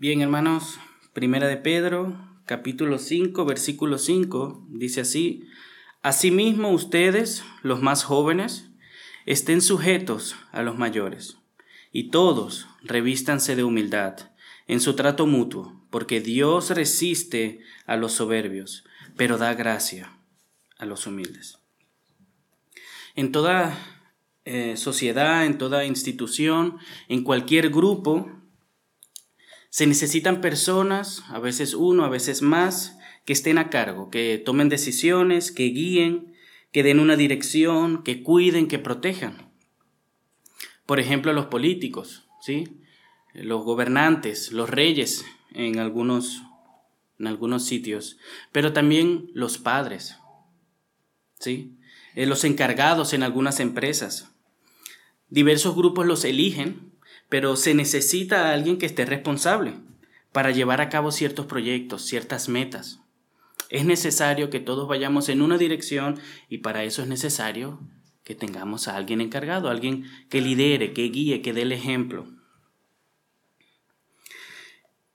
Bien, hermanos, Primera de Pedro, capítulo 5, versículo 5, dice así, Asimismo ustedes, los más jóvenes, estén sujetos a los mayores, y todos revístanse de humildad en su trato mutuo, porque Dios resiste a los soberbios, pero da gracia a los humildes. En toda eh, sociedad, en toda institución, en cualquier grupo, se necesitan personas, a veces uno, a veces más, que estén a cargo, que tomen decisiones, que guíen, que den una dirección, que cuiden, que protejan. Por ejemplo, los políticos, ¿sí? los gobernantes, los reyes en algunos, en algunos sitios, pero también los padres, ¿sí? Eh, los encargados en algunas empresas. Diversos grupos los eligen pero se necesita a alguien que esté responsable para llevar a cabo ciertos proyectos, ciertas metas. Es necesario que todos vayamos en una dirección y para eso es necesario que tengamos a alguien encargado, alguien que lidere, que guíe, que dé el ejemplo.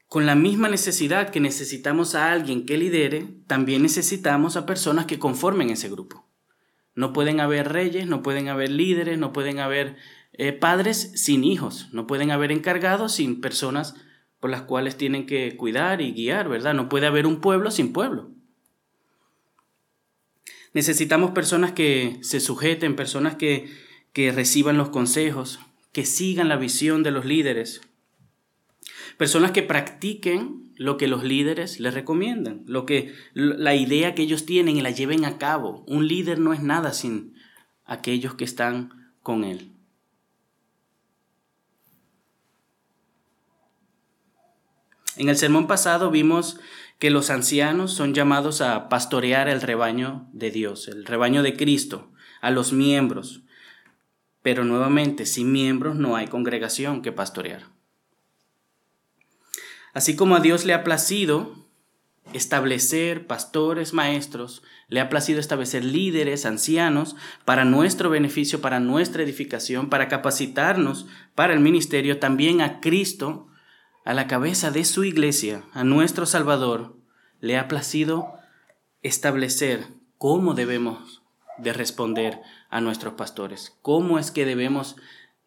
Con la misma necesidad que necesitamos a alguien que lidere, también necesitamos a personas que conformen ese grupo. No pueden haber reyes, no pueden haber líderes, no pueden haber eh, padres sin hijos, no pueden haber encargados sin personas por las cuales tienen que cuidar y guiar, ¿verdad? No puede haber un pueblo sin pueblo. Necesitamos personas que se sujeten, personas que, que reciban los consejos, que sigan la visión de los líderes, personas que practiquen lo que los líderes les recomiendan, lo que la idea que ellos tienen y la lleven a cabo. Un líder no es nada sin aquellos que están con él. En el sermón pasado vimos que los ancianos son llamados a pastorear el rebaño de Dios, el rebaño de Cristo, a los miembros. Pero nuevamente, sin miembros no hay congregación que pastorear. Así como a Dios le ha placido establecer pastores, maestros, le ha placido establecer líderes, ancianos, para nuestro beneficio, para nuestra edificación, para capacitarnos para el ministerio, también a Cristo a la cabeza de su iglesia, a nuestro Salvador, le ha placido establecer cómo debemos de responder a nuestros pastores, cómo es que debemos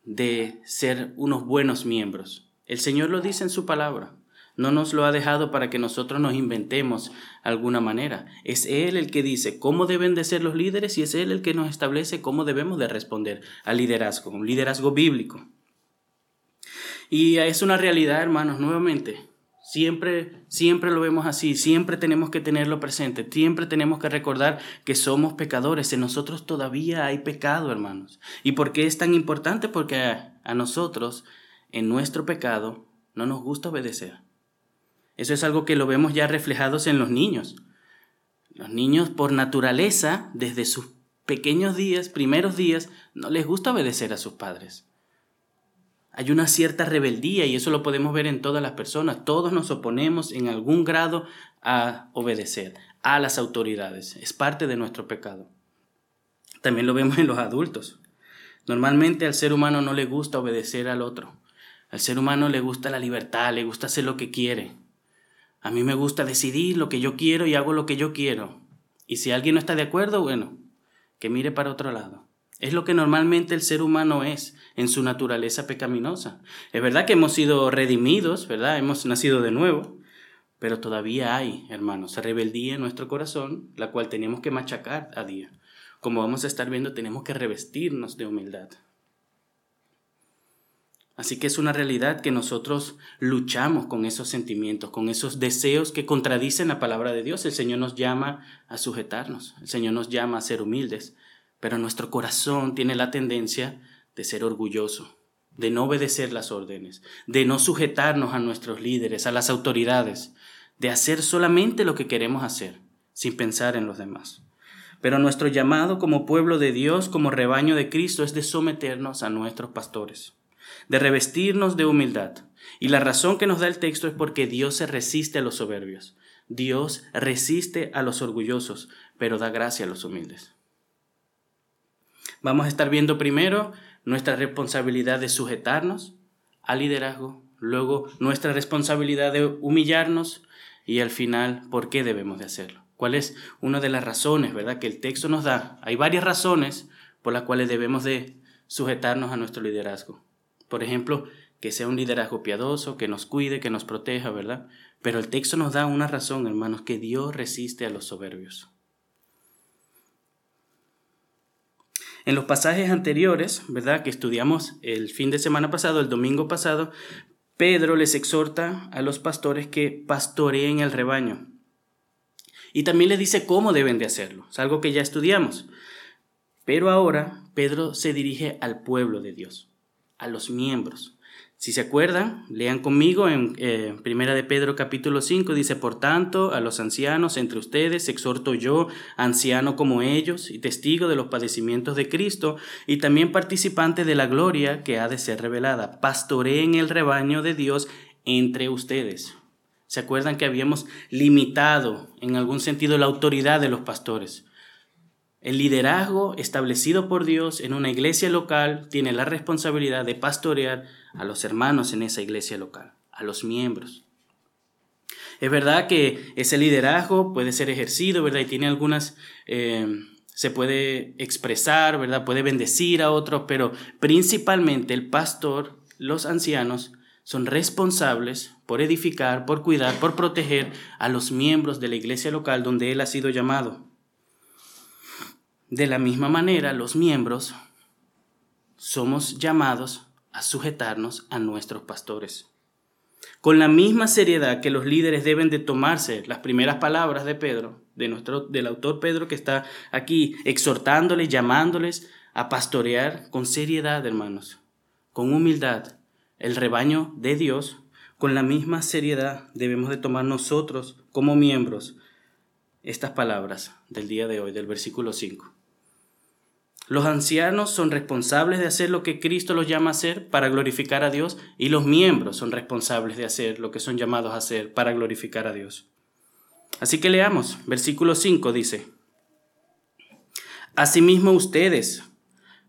de ser unos buenos miembros. El Señor lo dice en su palabra. No nos lo ha dejado para que nosotros nos inventemos alguna manera. Es Él el que dice cómo deben de ser los líderes y es Él el que nos establece cómo debemos de responder al liderazgo, un liderazgo bíblico. Y es una realidad, hermanos, nuevamente. Siempre, siempre lo vemos así, siempre tenemos que tenerlo presente, siempre tenemos que recordar que somos pecadores, en nosotros todavía hay pecado, hermanos. ¿Y por qué es tan importante? Porque a, nosotros, en nuestro pecado, no nos gusta obedecer. Eso es algo que lo vemos ya reflejados en los niños. Los niños por naturaleza, desde sus pequeños días, primeros días, no les gusta obedecer a sus padres. Hay una cierta rebeldía y eso lo podemos ver en todas las personas. Todos nos oponemos en algún grado a obedecer a las autoridades. Es parte de nuestro pecado. También lo vemos en los adultos. Normalmente al ser humano no le gusta obedecer al otro. Al ser humano le gusta la libertad, le gusta hacer lo que quiere. A mí me gusta decidir lo que yo quiero y hago lo que yo quiero. Y si alguien no está de acuerdo, bueno, que mire para otro lado. Es lo que normalmente el ser humano es en su naturaleza pecaminosa. Es verdad que hemos sido redimidos, ¿verdad? Hemos nacido de nuevo, pero todavía hay, hermanos, rebeldía en nuestro corazón, la cual tenemos que machacar a día. Como vamos a estar viendo, tenemos que revestirnos de humildad. Así que es una realidad que nosotros luchamos con esos sentimientos, con esos deseos que contradicen la palabra de Dios. El Señor nos llama a sujetarnos, el Señor nos llama a ser humildes pero nuestro corazón tiene la tendencia de ser orgulloso, de no obedecer las órdenes, de no sujetarnos a nuestros líderes, a las autoridades, de hacer solamente lo que queremos hacer, sin pensar en los demás. Pero nuestro llamado como pueblo de Dios, como rebaño de Cristo, es de someternos a nuestros pastores, de revestirnos de humildad. Y la razón que nos da el texto es porque Dios se resiste a los soberbios. Dios resiste a los orgullosos, pero da gracia a los humildes. Vamos a estar viendo primero nuestra responsabilidad de sujetarnos al liderazgo luego nuestra responsabilidad de humillarnos y al final por qué debemos de hacerlo. ¿Cuál es una de las razones, verdad, que el texto nos da? Hay varias razones por las cuales debemos de sujetarnos a nuestro liderazgo. Por ejemplo, que sea un liderazgo piadoso, que nos cuide, que nos proteja, ¿verdad? Pero el texto nos da una razón, hermanos, que Dios resiste a los soberbios. En los pasajes anteriores, ¿verdad? Que estudiamos el fin de semana pasado, el domingo pasado, Pedro les exhorta a los pastores que pastoreen el rebaño. Y también les dice cómo deben de hacerlo. Es algo que ya estudiamos. Pero ahora Pedro se dirige al pueblo de Dios, a los miembros. Si se acuerdan, lean conmigo en eh, Primera de Pedro capítulo 5, dice, por tanto, a los ancianos entre ustedes exhorto yo, anciano como ellos, y testigo de los padecimientos de Cristo, y también participante de la gloria que ha de ser revelada. Pastoreen el rebaño de Dios entre ustedes. ¿Se acuerdan que habíamos limitado en algún sentido la autoridad de los pastores? El liderazgo establecido por Dios en una iglesia local tiene la responsabilidad de pastorear a los hermanos en esa iglesia local, a los miembros. Es verdad que ese liderazgo puede ser ejercido, ¿verdad? Y tiene algunas, eh, se puede expresar, ¿verdad? Puede bendecir a otros, pero principalmente el pastor, los ancianos, son responsables por edificar, por cuidar, por proteger a los miembros de la iglesia local donde él ha sido llamado. De la misma manera, los miembros somos llamados a sujetarnos a nuestros pastores. Con la misma seriedad que los líderes deben de tomarse las primeras palabras de Pedro, de nuestro, del autor Pedro que está aquí exhortándoles, llamándoles a pastorear con seriedad, hermanos, con humildad, el rebaño de Dios, con la misma seriedad debemos de tomar nosotros como miembros estas palabras del día de hoy, del versículo 5. Los ancianos son responsables de hacer lo que Cristo los llama a hacer para glorificar a Dios y los miembros son responsables de hacer lo que son llamados a hacer para glorificar a Dios. Así que leamos, versículo 5 dice, Asimismo ustedes,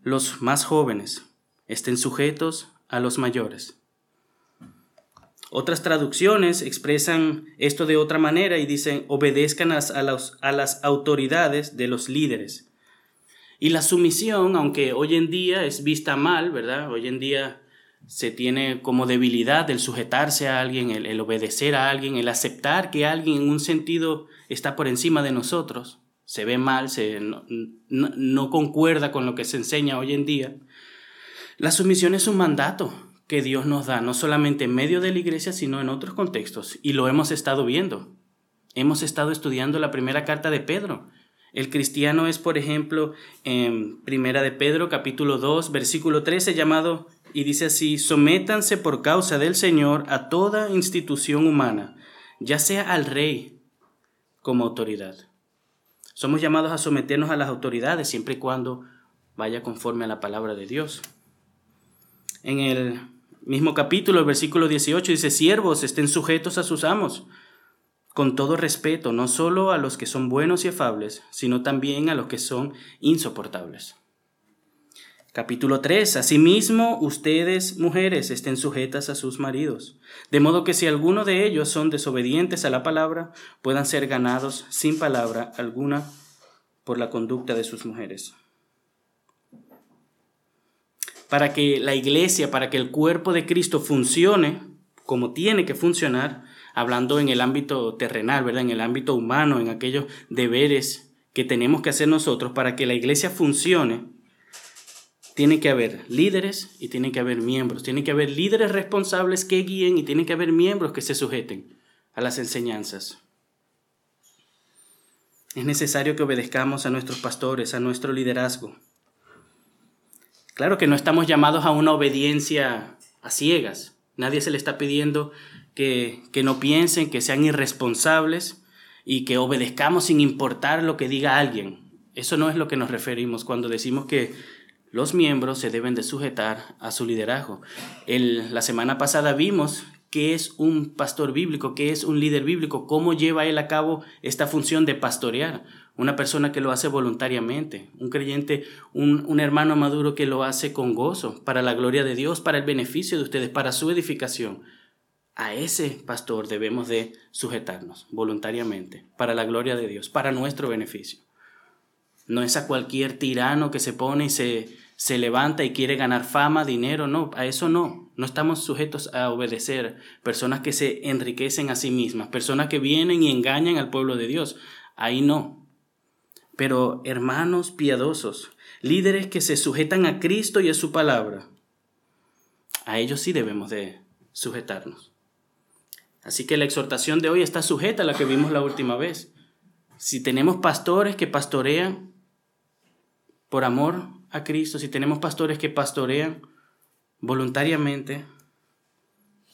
los más jóvenes, estén sujetos a los mayores. Otras traducciones expresan esto de otra manera y dicen, obedezcan a, a las autoridades de los líderes y la sumisión, aunque hoy en día es vista mal, ¿verdad? Hoy en día se tiene como debilidad el sujetarse a alguien, el, obedecer a alguien, el aceptar que alguien en un sentido está por encima de nosotros. Se ve mal, se, no, no concuerda con lo que se enseña hoy en día. La sumisión es un mandato que Dios nos da, no solamente en medio de la iglesia, sino en otros contextos. Y lo hemos estado viendo. Hemos estado estudiando la primera carta de Pedro el cristiano es, por ejemplo, en Primera de Pedro, capítulo 2, versículo 13, llamado, y dice así, sométanse por causa del Señor a toda institución humana, ya sea al rey como autoridad. Somos llamados a someternos a las autoridades siempre y cuando vaya conforme a la palabra de Dios. En el mismo capítulo, el versículo 18 dice, siervos estén sujetos a sus amos con todo respeto, no solo a los que son buenos y afables, sino también a los que son insoportables. Capítulo 3. Asimismo, ustedes, mujeres, estén sujetas a sus maridos, de modo que si alguno de ellos son desobedientes a la palabra, puedan ser ganados sin palabra alguna por la conducta de sus mujeres. Para que la iglesia, para que el cuerpo de Cristo funcione como tiene que funcionar, hablando en el ámbito terrenal, ¿verdad? En el ámbito humano, en aquellos deberes que tenemos que hacer nosotros para que la iglesia funcione, tiene que haber líderes y tiene que haber miembros. Tiene que haber líderes responsables que guíen y tiene que haber miembros que se sujeten a las enseñanzas. Es necesario que obedezcamos a nuestros pastores, a nuestro liderazgo. Claro que no estamos llamados a una obediencia a ciegas. Nadie se le está pidiendo que, no piensen, que sean irresponsables y que obedezcamos sin importar lo que diga alguien. Eso no es lo que nos referimos cuando decimos que los miembros se deben de sujetar a su liderazgo. El, la semana pasada vimos qué es un pastor bíblico, qué es un líder bíblico, cómo lleva él a cabo esta función de pastorear. Una persona que lo hace voluntariamente, un creyente, un, un hermano maduro que lo hace con gozo, para la gloria de Dios, para el beneficio de ustedes, para su edificación a ese pastor debemos de sujetarnos voluntariamente, para la gloria de Dios, para nuestro beneficio. No es a cualquier tirano que se pone y se, se levanta y quiere ganar fama, dinero, no, a eso no. No estamos sujetos a obedecer personas que se enriquecen a sí mismas, personas que vienen y engañan al pueblo de Dios. Ahí no. Pero hermanos piadosos, líderes que se sujetan a Cristo y a su palabra, a ellos sí debemos de sujetarnos. Así que la exhortación de hoy está sujeta a la que vimos la última vez. Si tenemos pastores que pastorean por amor a Cristo, si tenemos pastores que pastorean voluntariamente,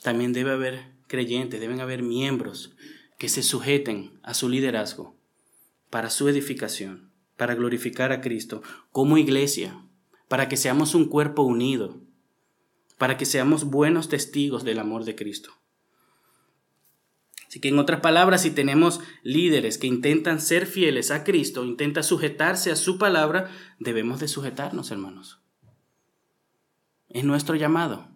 también debe haber creyentes, deben haber miembros que se sujeten a su liderazgo para su edificación, para glorificar a Cristo como iglesia, para que seamos un cuerpo unido, para que seamos buenos testigos del amor de Cristo. Así que en otras palabras, si tenemos líderes que intentan ser fieles a Cristo, intentan sujetarse a su palabra, debemos de sujetarnos, hermanos. Es nuestro llamado.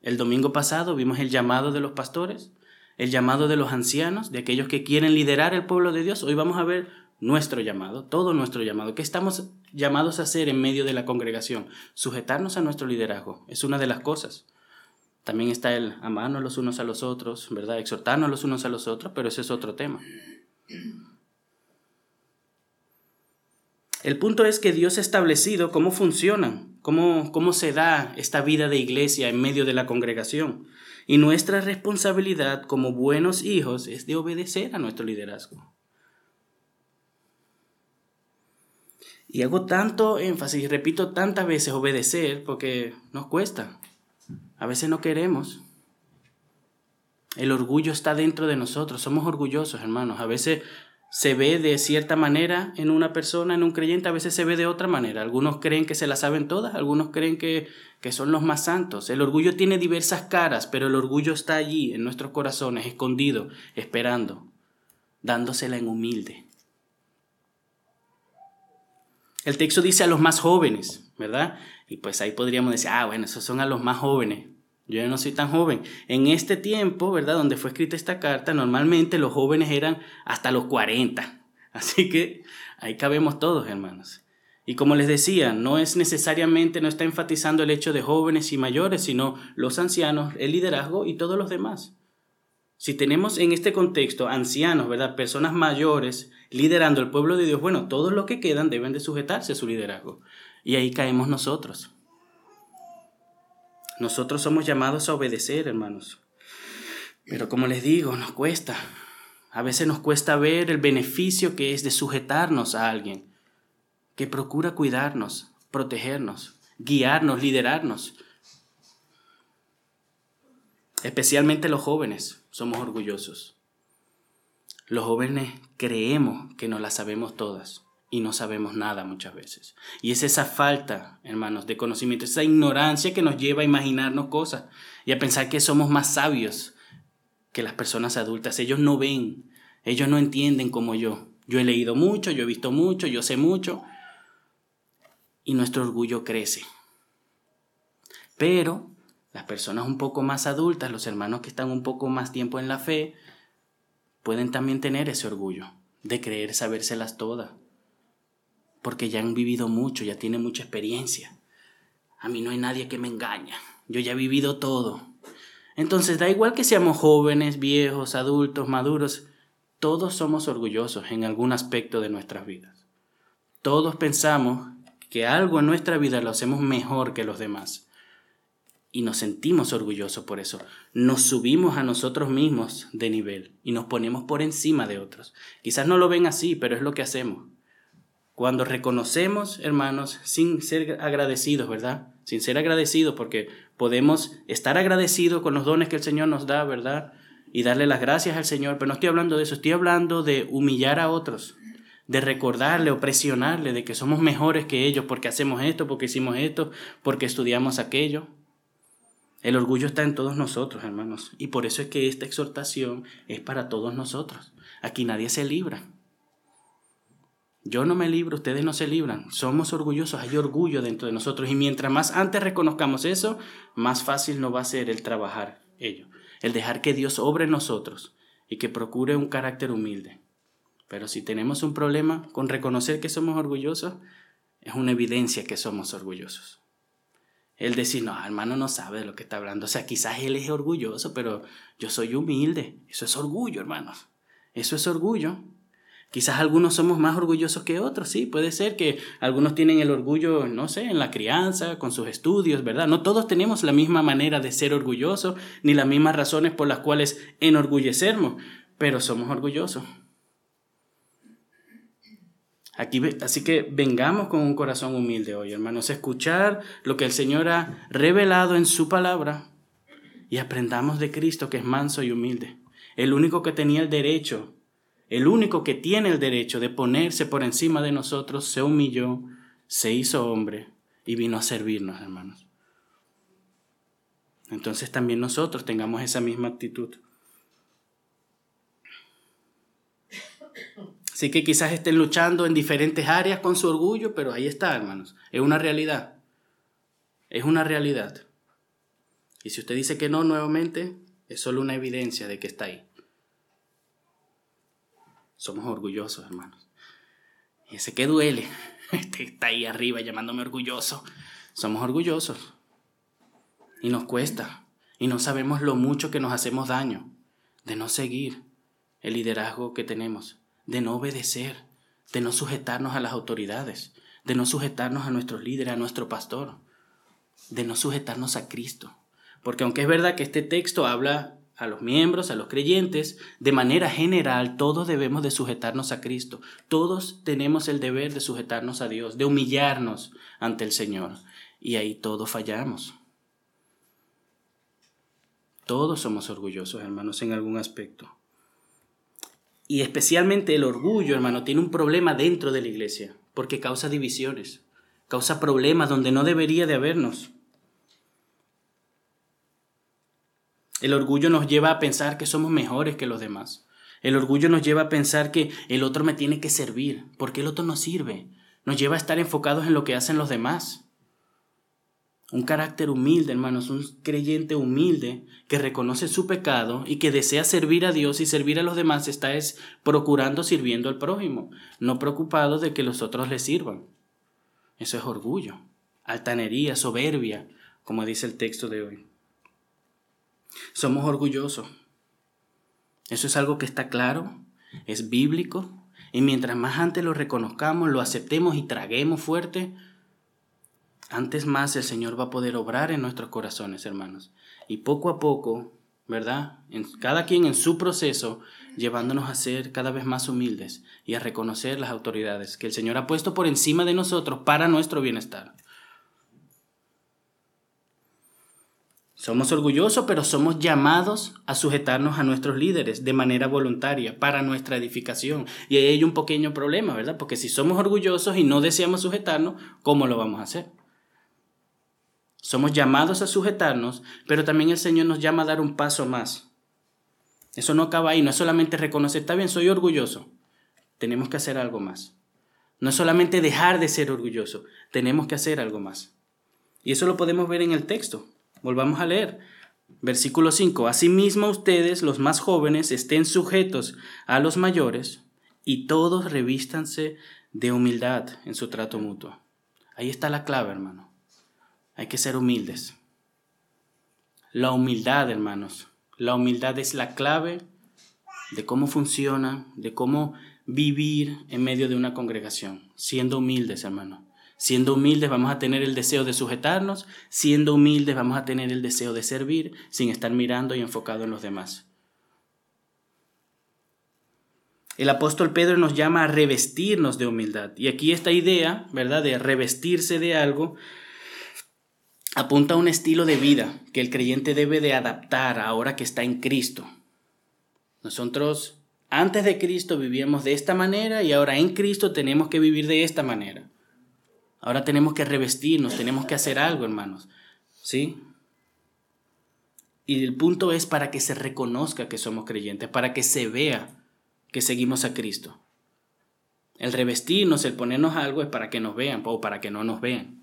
El domingo pasado vimos el llamado de los pastores, el llamado de los ancianos, de aquellos que quieren liderar el pueblo de Dios. Hoy vamos a ver nuestro llamado, todo nuestro llamado. ¿Qué estamos llamados a hacer en medio de la congregación? Sujetarnos a nuestro liderazgo. Es una de las cosas. También está el amarnos los unos a los otros, ¿verdad? Exhortarnos los unos a los otros, pero ese es otro tema. El punto es que Dios ha establecido cómo funcionan, cómo, cómo se da esta vida de iglesia en medio de la congregación. Y nuestra responsabilidad como buenos hijos es de obedecer a nuestro liderazgo. Y hago tanto énfasis repito tantas veces obedecer porque nos cuesta. A veces no queremos. El orgullo está dentro de nosotros. Somos orgullosos, hermanos. A veces se ve de cierta manera en una persona, en un creyente, a veces se ve de otra manera. Algunos creen que se la saben todas, algunos creen que, que son los más santos. El orgullo tiene diversas caras, pero el orgullo está allí, en nuestros corazones, escondido, esperando, dándosela en humilde. El texto dice a los más jóvenes, ¿verdad? Y pues ahí podríamos decir, ah, bueno, esos son a los más jóvenes. Yo ya no soy tan joven. En este tiempo, ¿verdad? Donde fue escrita esta carta, normalmente los jóvenes eran hasta los 40. Así que ahí cabemos todos, hermanos. Y como les decía, no es necesariamente, no está enfatizando el hecho de jóvenes y mayores, sino los ancianos, el liderazgo y todos los demás. Si tenemos en este contexto ancianos, ¿verdad? Personas mayores liderando el pueblo de Dios, bueno, todos los que quedan deben de sujetarse a su liderazgo. Y ahí caemos nosotros. Nosotros somos llamados a obedecer, hermanos. Pero como les digo, nos cuesta. A veces nos cuesta ver el beneficio que es de sujetarnos a alguien que procura cuidarnos, protegernos, guiarnos, liderarnos. Especialmente los jóvenes somos orgullosos. Los jóvenes creemos que no las sabemos todas y no sabemos nada muchas veces. Y es esa falta, hermanos, de conocimiento, esa ignorancia que nos lleva a imaginarnos cosas y a pensar que somos más sabios que las personas adultas. Ellos no ven, ellos no entienden como yo. Yo he leído mucho, yo he visto mucho, yo sé mucho y nuestro orgullo crece. Pero las personas un poco más adultas, los hermanos que están un poco más tiempo en la fe, pueden también tener ese orgullo de creer sabérselas todas, porque ya han vivido mucho, ya tienen mucha experiencia. A mí no hay nadie que me engaña, yo ya he vivido todo. Entonces da igual que seamos jóvenes, viejos, adultos, maduros, todos somos orgullosos en algún aspecto de nuestras vidas. Todos pensamos que algo en nuestra vida lo hacemos mejor que los demás y nos sentimos orgullosos por eso. Nos subimos a nosotros mismos de nivel y nos ponemos por encima de otros. Quizás no lo ven así, pero es lo que hacemos. Cuando reconocemos, hermanos, sin ser agradecidos, ¿verdad? Sin ser agradecidos, porque podemos estar agradecidos con los dones que el Señor nos da, ¿verdad? Y darle las gracias al Señor, pero no estoy hablando de eso, estoy hablando de humillar a otros, de recordarle o presionarle de que somos mejores que ellos porque hacemos esto, porque hicimos esto, porque estudiamos aquello. El orgullo está en todos nosotros, hermanos. Y por eso es que esta exhortación es para todos nosotros. Aquí nadie se libra. Yo no me libro, ustedes no se libran. Somos orgullosos, hay orgullo dentro de nosotros. Y mientras más antes reconozcamos eso, más fácil nos va a ser el trabajar ello. el dejar que Dios obre en nosotros y que procure un carácter humilde. Pero si tenemos un problema con reconocer que somos orgullosos, es una evidencia que somos orgullosos. El decir, no, hermano no sabe de lo que está hablando. O sea, quizás él es orgulloso, pero yo soy humilde. Eso es orgullo, hermanos. Eso es orgullo. Quizás algunos somos más orgullosos que otros, sí, puede ser que algunos tienen el orgullo, no sé, en la crianza, con sus estudios, ¿verdad? No todos tenemos la misma manera de ser orgullosos, ni las mismas razones por las cuales enorgullecernos, pero somos orgullosos. Aquí, así que vengamos con un corazón humilde hoy, hermanos, escuchar lo que el Señor ha revelado en su palabra y aprendamos de Cristo que es manso y humilde, el único que tenía el derecho, el único que tiene el derecho de ponerse por encima de nosotros, se humilló, se hizo hombre y vino a servirnos, hermanos. Entonces también nosotros tengamos esa misma actitud. Así que quizás estén luchando en diferentes áreas con su orgullo, pero ahí está, hermanos. Es una realidad. Es una realidad. Y si usted dice que no nuevamente, es solo una evidencia de que está ahí. Somos orgullosos, hermanos. Y ese que duele, este está ahí arriba llamándome orgulloso. Somos orgullosos. Y nos cuesta. Y no sabemos lo mucho que nos hacemos daño de no seguir el liderazgo que tenemos de no obedecer, de no sujetarnos a las autoridades, de no sujetarnos a nuestros líderes, a nuestro pastor, de no sujetarnos a Cristo. Porque aunque es verdad que este texto habla a los miembros, a los creyentes, de manera general todos debemos de sujetarnos a Cristo. Todos tenemos el deber de sujetarnos a Dios, de humillarnos ante el Señor. Y ahí todos fallamos. Todos somos orgullosos, hermanos, en algún aspecto. Y especialmente el orgullo, hermano, tiene un problema dentro de la iglesia, porque causa divisiones, causa problemas donde no debería de habernos. El orgullo nos lleva a pensar que somos mejores que los demás. El orgullo nos lleva a pensar que el otro me tiene que servir, porque el otro no sirve. Nos lleva a estar enfocados en lo que hacen los demás. Un carácter humilde, hermanos, un creyente humilde que reconoce su pecado y que desea servir a Dios y servir a los demás está es procurando sirviendo al prójimo, no preocupado de que los otros le sirvan. Eso es orgullo, altanería, soberbia, como dice el texto de hoy. Somos orgullosos. Eso es algo que está claro, es bíblico, y mientras más antes lo reconozcamos, lo aceptemos y traguemos fuerte, antes más el Señor va a poder obrar en nuestros corazones, hermanos. Y poco a poco, ¿verdad? En, cada quien en su proceso, llevándonos a ser cada vez más humildes y a reconocer las autoridades que el Señor ha puesto por encima de nosotros para nuestro bienestar. Somos orgullosos, pero somos llamados a sujetarnos a nuestros líderes de manera voluntaria para nuestra edificación. Y ahí hay un pequeño problema, ¿verdad? Porque si somos orgullosos y no deseamos sujetarnos, ¿cómo lo vamos a hacer? Somos llamados a sujetarnos, pero también el Señor nos llama a dar un paso más. Eso no acaba ahí, no es solamente reconocer, está bien, soy orgulloso. Tenemos que hacer algo más. No es solamente dejar de ser orgulloso, tenemos que hacer algo más. Y eso lo podemos ver en el texto. Volvamos a leer. Versículo 5. Asimismo ustedes, los más jóvenes, estén sujetos a los mayores y todos revístanse de humildad en su trato mutuo. Ahí está la clave, hermano. Hay que ser humildes. La humildad, hermanos. La humildad es la clave de cómo funciona, de cómo vivir en medio de una congregación. Siendo humildes, hermanos. Siendo humildes vamos a tener el deseo de sujetarnos, siendo humildes vamos a tener el deseo de servir sin estar mirando y enfocado en los demás. El apóstol Pedro nos llama a revestirnos de humildad. Y aquí esta idea, ¿verdad?, de revestirse de algo, apunta a un estilo de vida que el creyente debe de adaptar ahora que está en Cristo. Nosotros antes de Cristo vivíamos de esta manera y ahora en Cristo tenemos que vivir de esta manera. Ahora tenemos que revestirnos, tenemos que hacer algo, hermanos. ¿Sí? Y el punto es para que se reconozca que somos creyentes, para que se vea que seguimos a Cristo. El revestirnos, el ponernos algo es para que nos vean o para que no nos vean.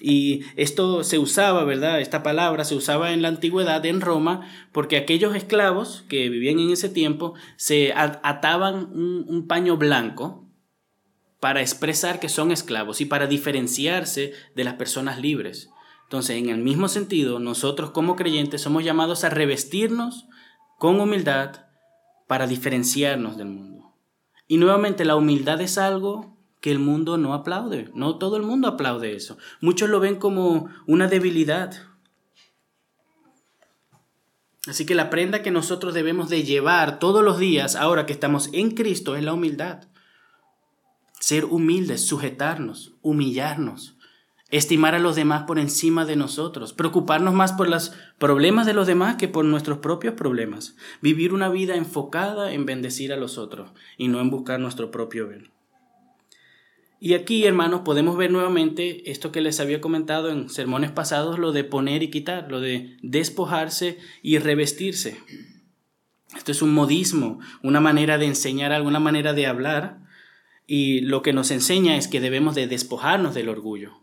Y esto se usaba, ¿verdad? Esta palabra se usaba en la antigüedad en Roma porque aquellos esclavos que vivían en ese tiempo se ataban un, un paño blanco para expresar que son esclavos y para diferenciarse de las personas libres. Entonces, en el mismo sentido, nosotros como creyentes somos llamados a revestirnos con humildad para diferenciarnos del mundo. Y nuevamente, la humildad es algo que el mundo no aplaude. No todo el mundo aplaude eso. Muchos lo ven como una debilidad. Así que la prenda que nosotros debemos de llevar todos los días, ahora que estamos en Cristo, es la humildad. Ser humildes, sujetarnos, humillarnos, estimar a los demás por encima de nosotros, preocuparnos más por los problemas de los demás que por nuestros propios problemas, vivir una vida enfocada en bendecir a los otros y no en buscar nuestro propio bien. Y aquí, hermanos, podemos ver nuevamente esto que les había comentado en sermones pasados, lo de poner y quitar, lo de despojarse y revestirse. Esto es un modismo, una manera de enseñar, alguna manera de hablar, y lo que nos enseña es que debemos de despojarnos del orgullo.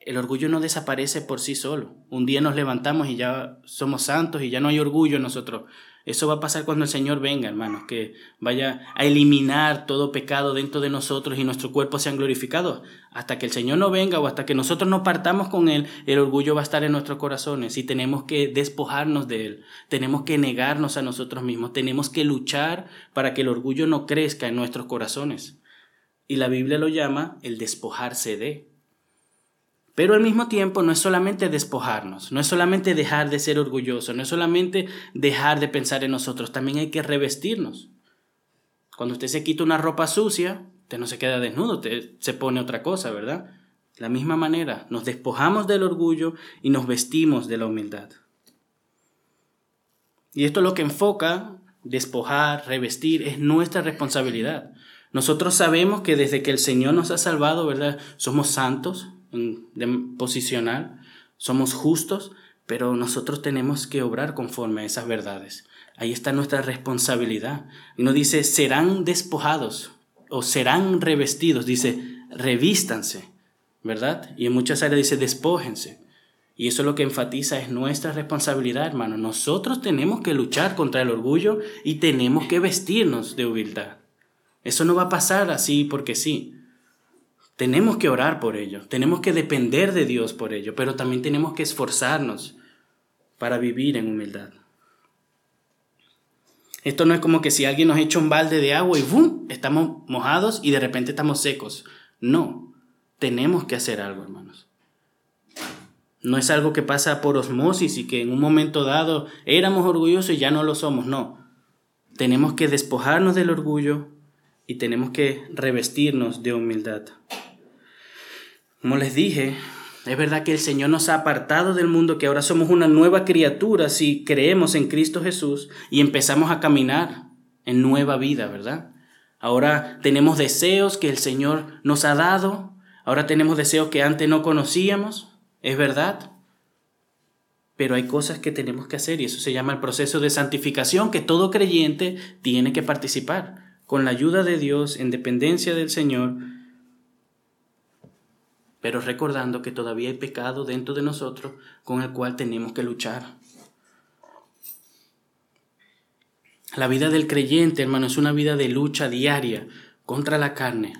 El orgullo no desaparece por sí solo. Un día nos levantamos y ya somos santos y ya no hay orgullo en nosotros. Eso va a pasar cuando el Señor venga, hermanos, que vaya a eliminar todo pecado dentro de nosotros y nuestro cuerpo sean glorificados. Hasta que el Señor no venga o hasta que nosotros no partamos con Él, el orgullo va a estar en nuestros corazones y tenemos que despojarnos de Él. Tenemos que negarnos a nosotros mismos. Tenemos que luchar para que el orgullo no crezca en nuestros corazones. Y la Biblia lo llama el despojarse de. Pero al mismo tiempo no es solamente despojarnos, no es solamente dejar de ser orgulloso, no es solamente dejar de pensar en nosotros, también hay que revestirnos. Cuando usted se quita una ropa sucia, usted no se queda desnudo, usted se pone otra cosa, ¿verdad? De la misma manera, nos despojamos del orgullo y nos vestimos de la humildad. Y esto lo que enfoca, despojar, revestir, es nuestra responsabilidad. Nosotros sabemos que desde que el Señor nos ha salvado, ¿verdad? Somos santos, de posicional, somos justos, pero nosotros tenemos que obrar conforme a esas verdades. Ahí está nuestra responsabilidad. Y no dice serán despojados o serán revestidos, dice revístanse, ¿verdad? Y en muchas áreas dice despójense. Y eso lo que enfatiza es nuestra responsabilidad, hermano. Nosotros tenemos que luchar contra el orgullo y tenemos que vestirnos de humildad. Eso no va a pasar así porque sí. Tenemos que orar por ello, tenemos que depender de Dios por ello, pero también tenemos que esforzarnos para vivir en humildad. Esto no es como que si alguien nos echa un balde de agua y ¡bum! estamos mojados y de repente estamos secos. No, tenemos que hacer algo, hermanos. No es algo que pasa por osmosis y que en un momento dado éramos orgullosos y ya no lo somos, no. Tenemos que despojarnos del orgullo y tenemos que revestirnos de humildad. Como les dije, es verdad que el Señor nos ha apartado del mundo, que ahora somos una nueva criatura si creemos en Cristo Jesús y empezamos a caminar en nueva vida, ¿verdad? Ahora tenemos deseos que el Señor nos ha dado, ahora tenemos deseos que antes no conocíamos, es verdad. Pero hay cosas que tenemos que hacer y eso se llama el proceso de santificación que todo creyente tiene que participar. Con la ayuda de Dios, en dependencia del Señor, pero recordando que todavía hay pecado dentro de nosotros con el cual tenemos que luchar. La vida del creyente, hermano, es una vida de lucha diaria contra la carne,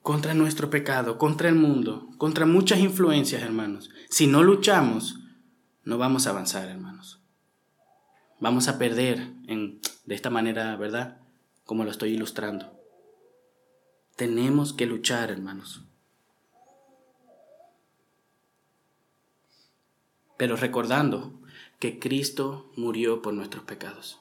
contra nuestro pecado, contra el mundo, contra muchas influencias, hermanos. Si no luchamos, no vamos a avanzar, hermanos. Vamos a perder en, de esta manera, ¿verdad? Como lo estoy ilustrando. Tenemos que luchar, hermanos. Pero recordando que Cristo murió por nuestros pecados.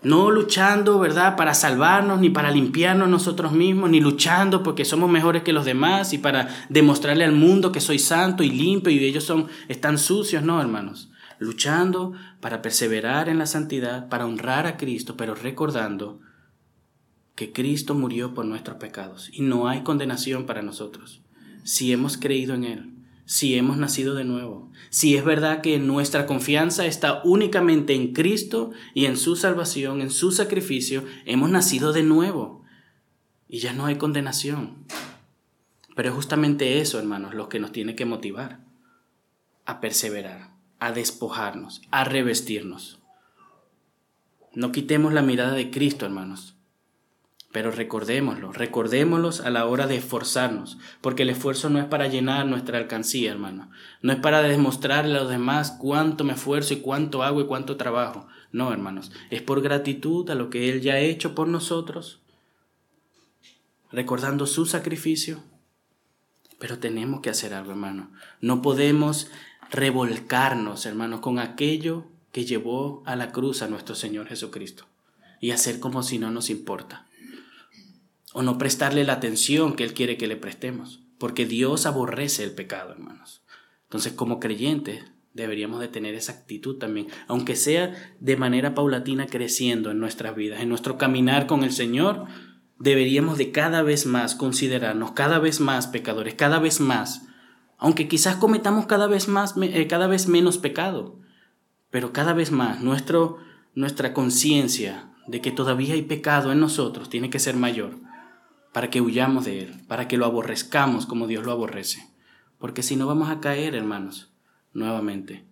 No luchando, ¿verdad?, para salvarnos, ni para limpiarnos nosotros mismos, ni luchando porque somos mejores que los demás y para demostrarle al mundo que soy santo y limpio y ellos son, están sucios, no, hermanos. Luchando para perseverar en la santidad, para honrar a Cristo, pero recordando que Cristo murió por nuestros pecados y no hay condenación para nosotros si hemos creído en Él si hemos nacido de nuevo, si es verdad que nuestra confianza está únicamente en Cristo y en su salvación, en su sacrificio, hemos nacido de nuevo y ya no hay condenación. Pero es justamente eso, hermanos, lo que nos tiene que motivar a perseverar, a despojarnos, a revestirnos. No quitemos la mirada de Cristo, hermanos. Pero recordémoslo, recordémoslos a la hora de esforzarnos, porque el esfuerzo no es para llenar nuestra alcancía, hermano. No es para demostrarle a los demás cuánto me esfuerzo y cuánto hago y cuánto trabajo. No, hermanos, es por gratitud a lo que Él ya ha hecho por nosotros, recordando su sacrificio. Pero tenemos que hacer algo, hermano. No podemos revolcarnos, hermanos, con aquello que llevó a la cruz a nuestro Señor Jesucristo y hacer como si no nos importa o no prestarle la atención que Él quiere que le prestemos, porque Dios aborrece el pecado, hermanos. Entonces, como creyentes, deberíamos de tener esa actitud también, aunque sea de manera paulatina creciendo en nuestras vidas, en nuestro caminar con el Señor, deberíamos de cada vez más considerarnos cada vez más pecadores, cada vez más, aunque quizás cometamos cada vez más, eh, cada vez menos pecado, pero cada vez más nuestro, nuestra conciencia de que todavía hay pecado en nosotros tiene que ser mayor para que huyamos de Él, para que lo aborrezcamos como Dios lo aborrece. Porque si no vamos a caer, hermanos, nuevamente.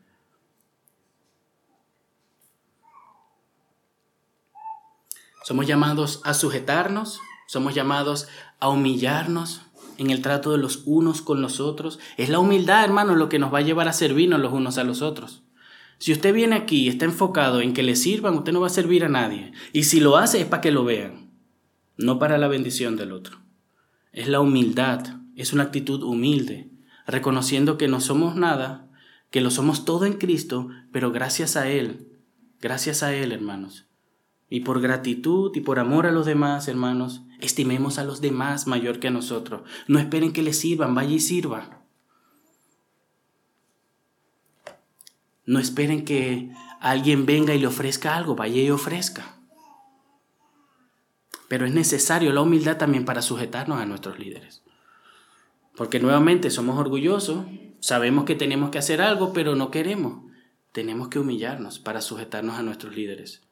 Somos llamados a sujetarnos, somos llamados a humillarnos en el trato de los unos con los otros. Es la humildad, hermanos, lo que nos va a llevar a servirnos los unos a los otros. Si usted viene aquí y está enfocado en que le sirvan, usted no va a servir a nadie. Y si lo hace es para que lo vean no para la bendición del otro. Es la humildad, es una actitud humilde, reconociendo que no somos nada, que lo somos todo en Cristo, pero gracias a Él, gracias a Él, hermanos. Y por gratitud y por amor a los demás, hermanos, estimemos a los demás mayor que a nosotros. No esperen que les sirvan, vaya y sirva. No esperen que alguien venga y le ofrezca algo, vaya y ofrezca. Pero es necesario la humildad también para sujetarnos a nuestros líderes. Porque nuevamente somos orgullosos, sabemos que tenemos que hacer algo, pero no queremos. Tenemos que humillarnos para sujetarnos a nuestros líderes.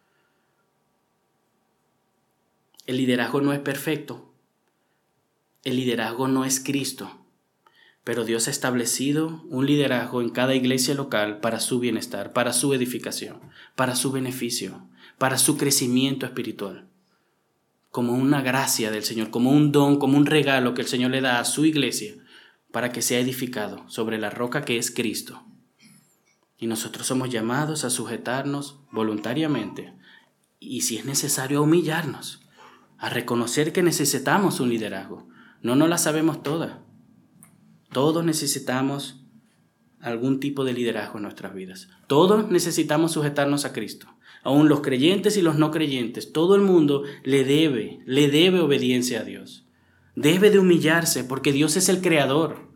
El liderazgo no es perfecto. El liderazgo no es Cristo. Pero Dios ha establecido un liderazgo en cada iglesia local para su bienestar, para su edificación, para su beneficio, para su crecimiento espiritual como una gracia del Señor, como un don, como un regalo que el Señor le da a su iglesia para que sea edificado sobre la roca que es Cristo. Y nosotros somos llamados a sujetarnos voluntariamente y si es necesario a humillarnos, a reconocer que necesitamos un liderazgo. No nos la sabemos toda. Todos necesitamos algún tipo de liderazgo en nuestras vidas. Todos necesitamos sujetarnos a Cristo aún los creyentes y los no creyentes, todo el mundo le debe, le debe obediencia a Dios. Debe de humillarse porque Dios es el creador.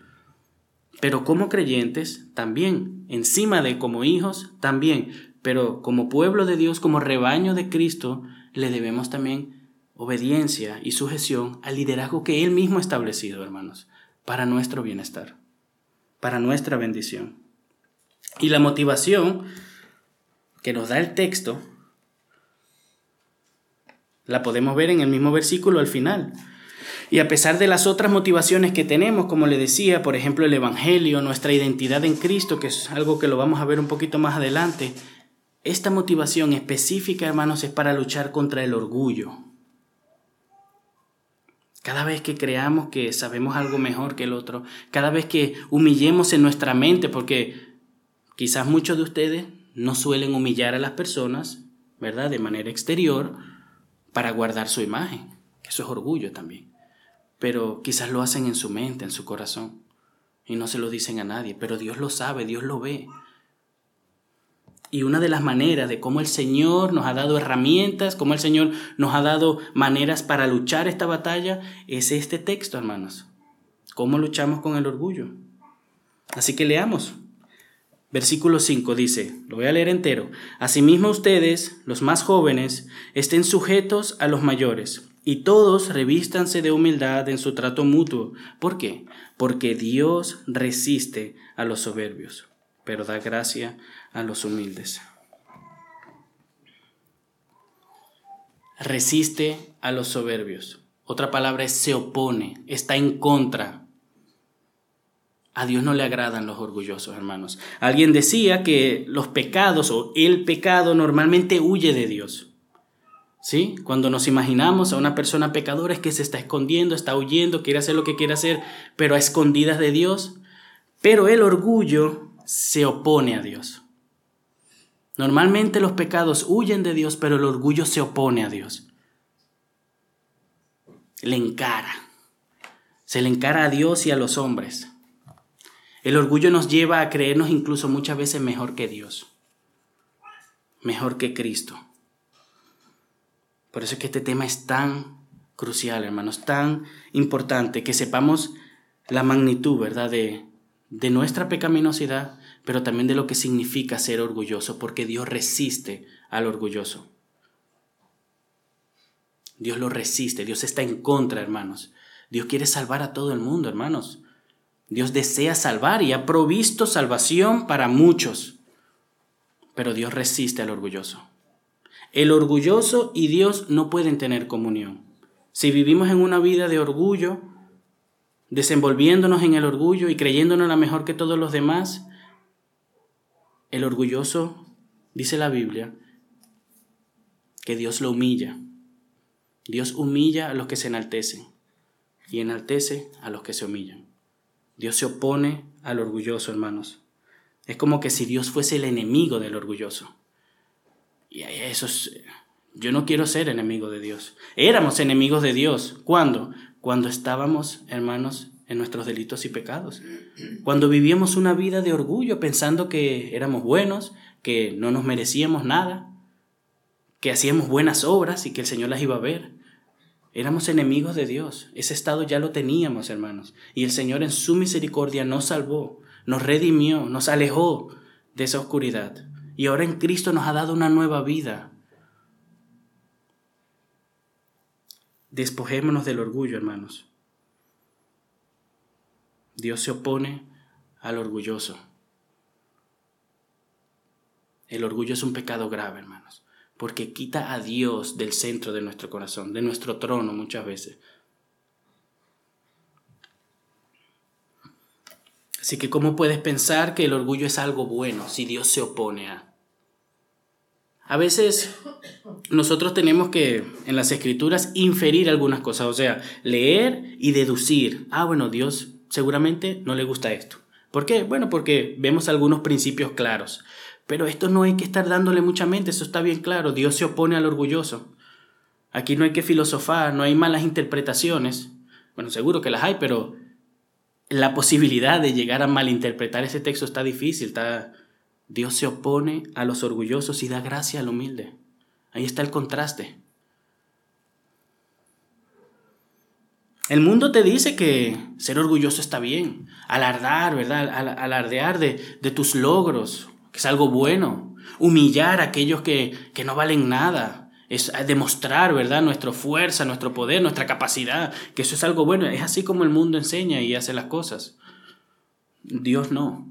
Pero como creyentes, también, encima de como hijos, también, pero como pueblo de Dios, como rebaño de Cristo, le debemos también obediencia y sujeción al liderazgo que Él mismo ha establecido, hermanos, para nuestro bienestar, para nuestra bendición. Y la motivación que nos da el texto, la podemos ver en el mismo versículo al final. Y a pesar de las otras motivaciones que tenemos, como le decía, por ejemplo el Evangelio, nuestra identidad en Cristo, que es algo que lo vamos a ver un poquito más adelante, esta motivación específica, hermanos, es para luchar contra el orgullo. Cada vez que creamos que sabemos algo mejor que el otro, cada vez que humillemos en nuestra mente, porque quizás muchos de ustedes no suelen humillar a las personas, ¿verdad? De manera exterior para guardar su imagen. Eso es orgullo también. Pero quizás lo hacen en su mente, en su corazón. Y no se lo dicen a nadie. Pero Dios lo sabe, Dios lo ve. Y una de las maneras de cómo el Señor nos ha dado herramientas, cómo el Señor nos ha dado maneras para luchar esta batalla, es este texto, hermanos. ¿Cómo luchamos con el orgullo? Así que leamos. Versículo 5 dice, lo voy a leer entero, Asimismo ustedes, los más jóvenes, estén sujetos a los mayores, y todos revístanse de humildad en su trato mutuo. ¿Por qué? Porque Dios resiste a los soberbios, pero da gracia a los humildes. Resiste a los soberbios. Otra palabra es se opone, está en contra A Dios no le agradan los orgullosos, hermanos. Alguien decía que los pecados o el pecado normalmente huye de Dios. ¿Sí? Cuando nos imaginamos a una persona pecadora es que se está escondiendo, está huyendo, quiere hacer lo que quiere hacer, pero a escondidas de Dios. Pero el orgullo se opone a Dios. Normalmente los pecados huyen de Dios, pero el orgullo se opone a Dios. Le encara. Se le encara a Dios y a los hombres. El orgullo nos lleva a creernos incluso muchas veces mejor que Dios, mejor que Cristo. Por eso es que este tema es tan crucial, hermanos, tan importante, que sepamos la magnitud, ¿verdad?, de, de nuestra pecaminosidad, pero también de lo que significa ser orgulloso, porque Dios resiste al orgulloso. Dios lo resiste, Dios está en contra, hermanos. Dios quiere salvar a todo el mundo, hermanos. Dios desea salvar y ha provisto salvación para muchos, pero Dios resiste al orgulloso. El orgulloso y Dios no pueden tener comunión. Si vivimos en una vida de orgullo, desenvolviéndonos en el orgullo y creyéndonos la mejor que todos los demás, el orgulloso, dice la Biblia, que Dios lo humilla. Dios humilla a los que se enaltecen y enaltece a los que se humillan. Dios se opone al orgulloso, hermanos. Es como que si Dios fuese el enemigo del orgulloso. Y eso es, yo no quiero ser enemigo de Dios. Éramos enemigos de Dios. ¿Cuándo? Cuando estábamos, hermanos, en nuestros delitos y pecados. Cuando vivíamos una vida de orgullo pensando que éramos buenos, que no nos merecíamos nada, que hacíamos buenas obras y que el Señor las iba a ver. Éramos enemigos de Dios. Ese estado ya lo teníamos, hermanos. Y el Señor en su misericordia nos salvó, nos redimió, nos alejó de esa oscuridad. Y ahora en Cristo nos ha dado una nueva vida. Despojémonos del orgullo, hermanos. Dios se opone al orgulloso. El orgullo es un pecado grave, hermanos porque quita a Dios del centro de nuestro corazón, de nuestro trono muchas veces. Así que ¿cómo puedes pensar que el orgullo es algo bueno si Dios se opone a? A veces nosotros tenemos que en las escrituras inferir algunas cosas, o sea, leer y deducir. Ah, bueno, Dios seguramente no le gusta esto. ¿Por qué? Bueno, porque vemos algunos principios claros. Pero esto no hay que estar dándole mucha mente, eso está bien claro. Dios se opone al orgulloso. Aquí no hay que filosofar, no hay malas interpretaciones. Bueno, seguro que las hay, pero la posibilidad de llegar a malinterpretar ese texto está difícil. Está... Dios se opone a los orgullosos y da gracia al humilde. Ahí está el contraste. El mundo te dice que ser orgulloso está bien, alardar, ¿verdad? Alardear de, tus logros, es algo bueno. Humillar a aquellos que, que no valen nada. Es demostrar, ¿verdad? Nuestra fuerza, nuestro poder, nuestra capacidad. Que eso es algo bueno. Es así como el mundo enseña y hace las cosas. Dios no.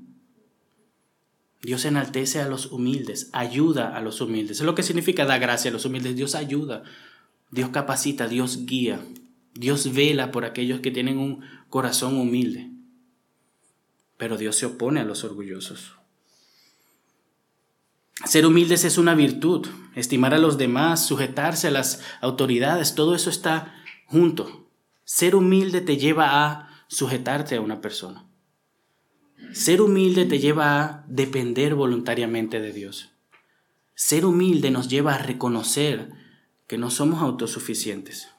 Dios enaltece a los humildes, ayuda a los humildes. Es lo que significa dar gracia a los humildes. Dios ayuda, Dios capacita, Dios guía, Dios vela por aquellos que tienen un corazón humilde. Pero Dios se opone a los orgullosos. Ser humildes es una virtud, estimar a los demás, sujetarse a las autoridades, todo eso está junto. Ser humilde te lleva a sujetarte a una persona. Ser humilde te lleva a depender voluntariamente de Dios. Ser humilde nos lleva a reconocer que no somos autosuficientes,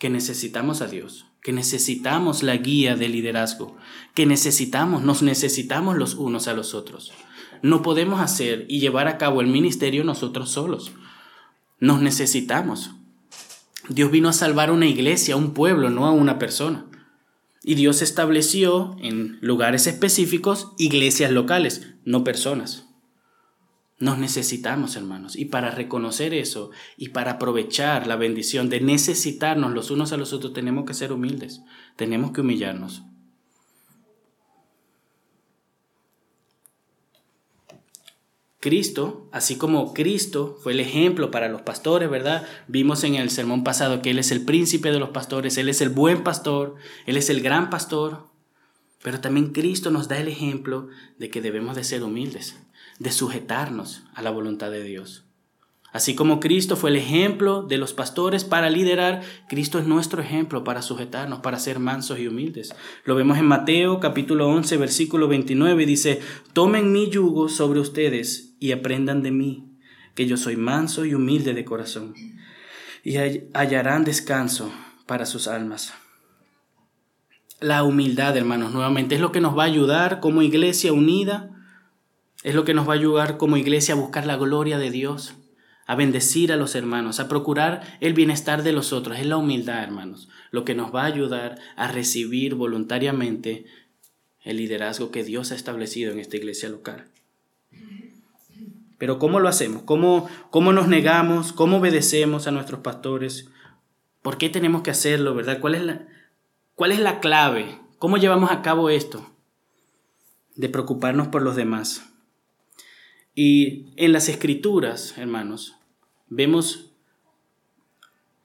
que necesitamos a Dios, que necesitamos la guía del liderazgo, que necesitamos, nos necesitamos los unos a los otros. No podemos hacer y llevar a cabo el ministerio nosotros solos. Nos necesitamos. Dios vino a salvar una iglesia, un pueblo, no a una persona. Y Dios estableció en lugares específicos iglesias locales, no personas. Nos necesitamos, hermanos. Y para reconocer eso y para aprovechar la bendición de necesitarnos los unos a los otros, tenemos que ser humildes. Tenemos que humillarnos. Cristo, así como Cristo fue el ejemplo para los pastores, ¿verdad? Vimos en el sermón pasado que Él es el príncipe de los pastores, Él es el buen pastor, Él es el gran pastor. Pero también Cristo nos da el ejemplo de que debemos de ser humildes, de sujetarnos a la voluntad de Dios. Así como Cristo fue el ejemplo de los pastores para liderar, Cristo es nuestro ejemplo para sujetarnos, para ser mansos y humildes. Lo vemos en Mateo capítulo 11 versículo 29, dice, tomen mi yugo sobre ustedes y aprendan de mí, que yo soy manso y humilde de corazón, y hallarán descanso para sus almas. La humildad, hermanos, nuevamente es lo que nos va a ayudar como iglesia unida, es lo que nos va a ayudar como iglesia a buscar la gloria de Dios a bendecir a los hermanos, a procurar el bienestar de los otros. Es la humildad, hermanos, lo que nos va a ayudar a recibir voluntariamente el liderazgo que Dios ha establecido en esta iglesia local. Pero ¿cómo lo hacemos? ¿Cómo, cómo nos negamos? ¿Cómo obedecemos a nuestros pastores? ¿Por qué tenemos que hacerlo, verdad? ¿Cuál es la, cuál es la clave? ¿Cómo llevamos a cabo esto? De preocuparnos por los demás. Y en las escrituras, hermanos, vemos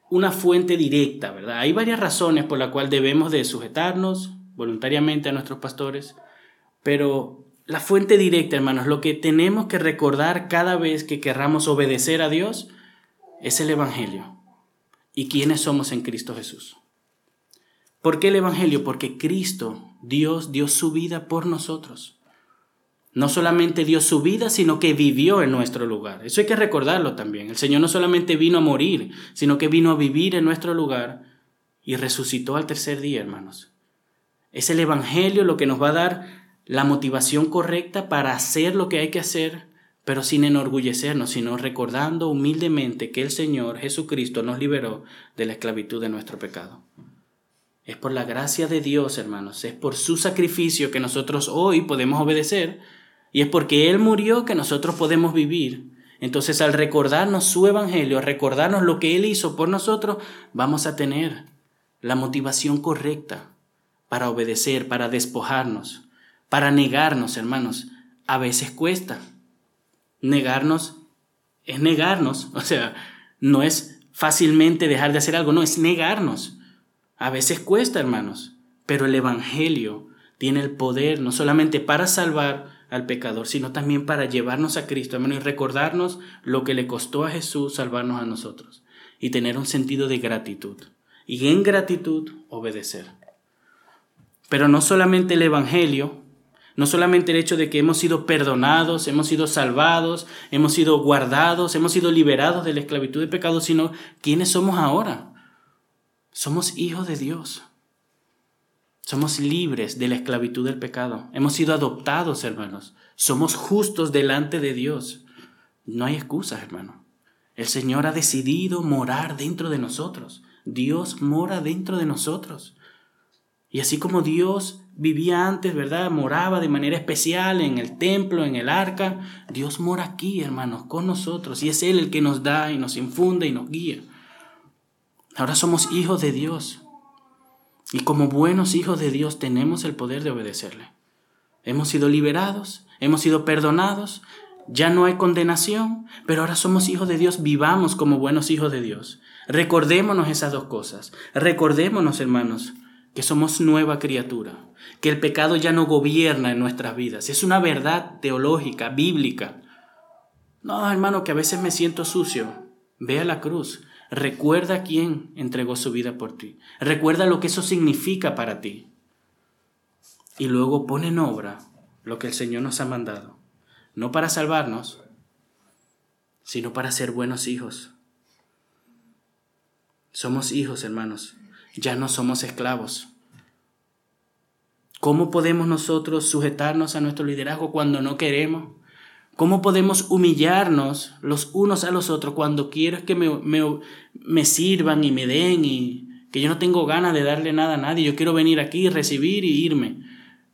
una fuente directa, ¿verdad? Hay varias razones por las cuales debemos de sujetarnos voluntariamente a nuestros pastores, pero la fuente directa, hermanos, lo que tenemos que recordar cada vez que querramos obedecer a Dios es el Evangelio y quiénes somos en Cristo Jesús. ¿Por qué el Evangelio? Porque Cristo, Dios, dio su vida por nosotros. No solamente dio su vida, sino que vivió en nuestro lugar. Eso hay que recordarlo también. El Señor no solamente vino a morir, sino que vino a vivir en nuestro lugar y resucitó al tercer día, hermanos. Es el Evangelio lo que nos va a dar la motivación correcta para hacer lo que hay que hacer, pero sin enorgullecernos, sino recordando humildemente que el Señor Jesucristo nos liberó de la esclavitud de nuestro pecado. Es por la gracia de Dios, hermanos, es por su sacrificio que nosotros hoy podemos obedecer y es porque Él murió que nosotros podemos vivir. Entonces al recordarnos su evangelio, recordarnos lo que Él hizo por nosotros, vamos a tener la motivación correcta para obedecer, para despojarnos, para negarnos, hermanos. A veces cuesta. Negarnos es negarnos. O sea, no es fácilmente dejar de hacer algo, no, es negarnos. A veces cuesta, hermanos. Pero el Evangelio tiene el poder no solamente para salvar, al pecador, sino también para llevarnos a Cristo, hermano, y recordarnos lo que le costó a Jesús salvarnos a nosotros y tener un sentido de gratitud. Y en gratitud obedecer. Pero no solamente el Evangelio, no solamente el hecho de que hemos sido perdonados, hemos sido salvados, hemos sido guardados, hemos sido liberados de la esclavitud de pecado, sino quiénes somos ahora. Somos hijos de Dios. Somos libres de la esclavitud del pecado. Hemos sido adoptados, hermanos. Somos justos delante de Dios. No hay excusas, hermano. El Señor ha decidido morar dentro de nosotros. Dios mora dentro de nosotros. Y así como Dios vivía antes, ¿verdad? Moraba de manera especial en el templo, en el arca. Dios mora aquí, hermanos, con nosotros. Y es Él el que nos da y nos infunde y nos guía. Ahora somos hijos de Dios. Y como buenos hijos de Dios tenemos el poder de obedecerle. Hemos sido liberados, hemos sido perdonados, ya no hay condenación, pero ahora somos hijos de Dios, vivamos como buenos hijos de Dios. Recordémonos esas dos cosas. Recordémonos, hermanos, que somos nueva criatura, que el pecado ya no gobierna en nuestras vidas. Es una verdad teológica, bíblica. No, hermano, que a veces me siento sucio. Ve a la cruz. Recuerda quién entregó su vida por ti. Recuerda lo que eso significa para ti. Y luego pone en obra lo que el Señor nos ha mandado. No para salvarnos, sino para ser buenos hijos. Somos hijos, hermanos. Ya no somos esclavos. ¿Cómo podemos nosotros sujetarnos a nuestro liderazgo cuando no queremos? ¿Cómo podemos humillarnos los unos a los otros cuando quiero que me, me, sirvan y me den y que yo no tengo ganas de darle nada a nadie? Yo quiero venir aquí, recibir y irme.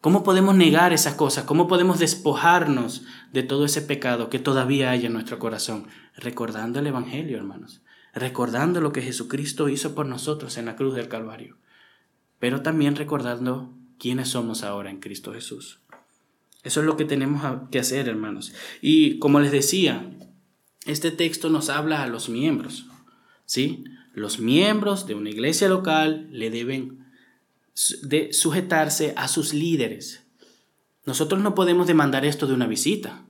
¿Cómo podemos negar esas cosas? ¿Cómo podemos despojarnos de todo ese pecado que todavía hay en nuestro corazón? Recordando el Evangelio, hermanos. Recordando lo que Jesucristo hizo por nosotros en la cruz del Calvario. Pero también recordando quiénes somos ahora en Cristo Jesús. Eso es lo que tenemos que hacer, hermanos. Y como les decía, este texto nos habla a los miembros. ¿sí? Los miembros de una iglesia local le deben de sujetarse a sus líderes. Nosotros no podemos demandar esto de una visita.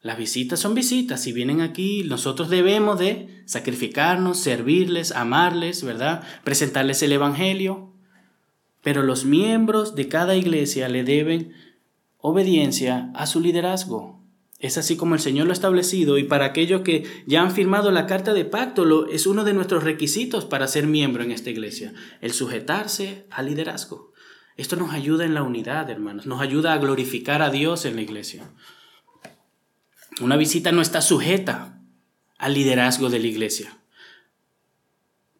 Las visitas son visitas. Si vienen aquí, nosotros debemos de sacrificarnos, servirles, amarles, ¿verdad? Presentarles el Evangelio. Pero los miembros de cada iglesia le deben obediencia a su liderazgo. Es así como el Señor lo ha establecido y para aquellos que ya han firmado la carta de pacto lo, es uno de nuestros requisitos para ser miembro en esta iglesia, el sujetarse al liderazgo. Esto nos ayuda en la unidad, hermanos, nos ayuda a glorificar a Dios en la iglesia. Una visita no está sujeta al liderazgo de la iglesia,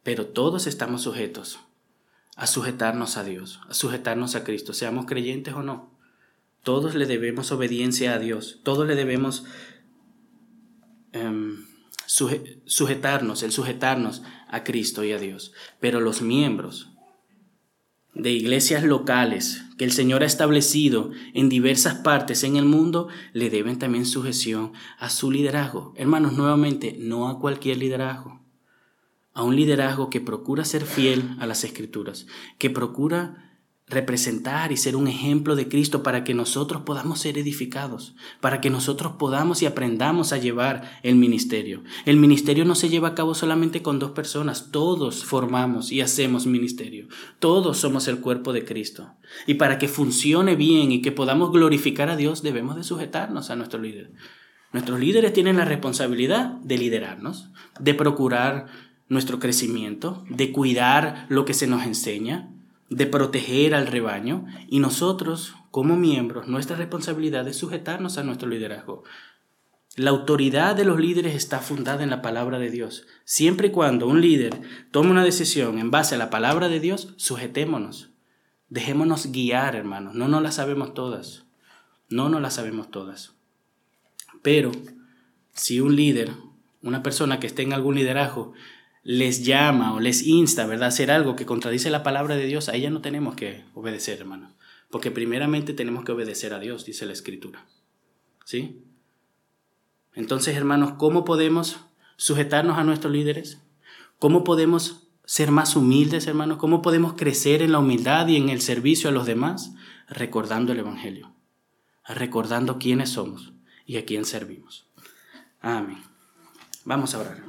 pero todos estamos sujetos a sujetarnos a Dios, a sujetarnos a Cristo, seamos creyentes o no. Todos le debemos obediencia a Dios, todos le debemos em, sujetarnos, el sujetarnos a Cristo y a Dios. Pero los miembros de iglesias locales que el Señor ha establecido en diversas partes en el mundo le deben también sujeción a su liderazgo. Hermanos, nuevamente, no a cualquier liderazgo, a un liderazgo que procura ser fiel a las escrituras, que procura representar y ser un ejemplo de Cristo para que nosotros podamos ser edificados, para que nosotros podamos y aprendamos a llevar el ministerio. El ministerio no se lleva a cabo solamente con dos personas, todos formamos y hacemos ministerio, todos somos el cuerpo de Cristo. Y para que funcione bien y que podamos glorificar a Dios debemos de sujetarnos a nuestro líder. Nuestros líderes tienen la responsabilidad de liderarnos, de procurar nuestro crecimiento, de cuidar lo que se nos enseña, de proteger al rebaño y nosotros, como miembros, nuestra responsabilidad es sujetarnos a nuestro liderazgo. La autoridad de los líderes está fundada en la palabra de Dios. Siempre y cuando un líder tome una decisión en base a la palabra de Dios, sujetémonos. Dejémonos guiar, hermanos. No nos la sabemos todas. No nos la sabemos todas. Pero si un líder, una persona que esté en algún liderazgo, les llama o les insta, ¿verdad?, a hacer algo que contradice la palabra de Dios, a ella no tenemos que obedecer, hermano. Porque primeramente tenemos que obedecer a Dios, dice la Escritura. ¿Sí? Entonces, hermanos, ¿cómo podemos sujetarnos a nuestros líderes? ¿Cómo podemos ser más humildes, hermanos? ¿Cómo podemos crecer en la humildad y en el servicio a los demás? Recordando el Evangelio, recordando quiénes somos y a quién servimos. Amén. Vamos a orar.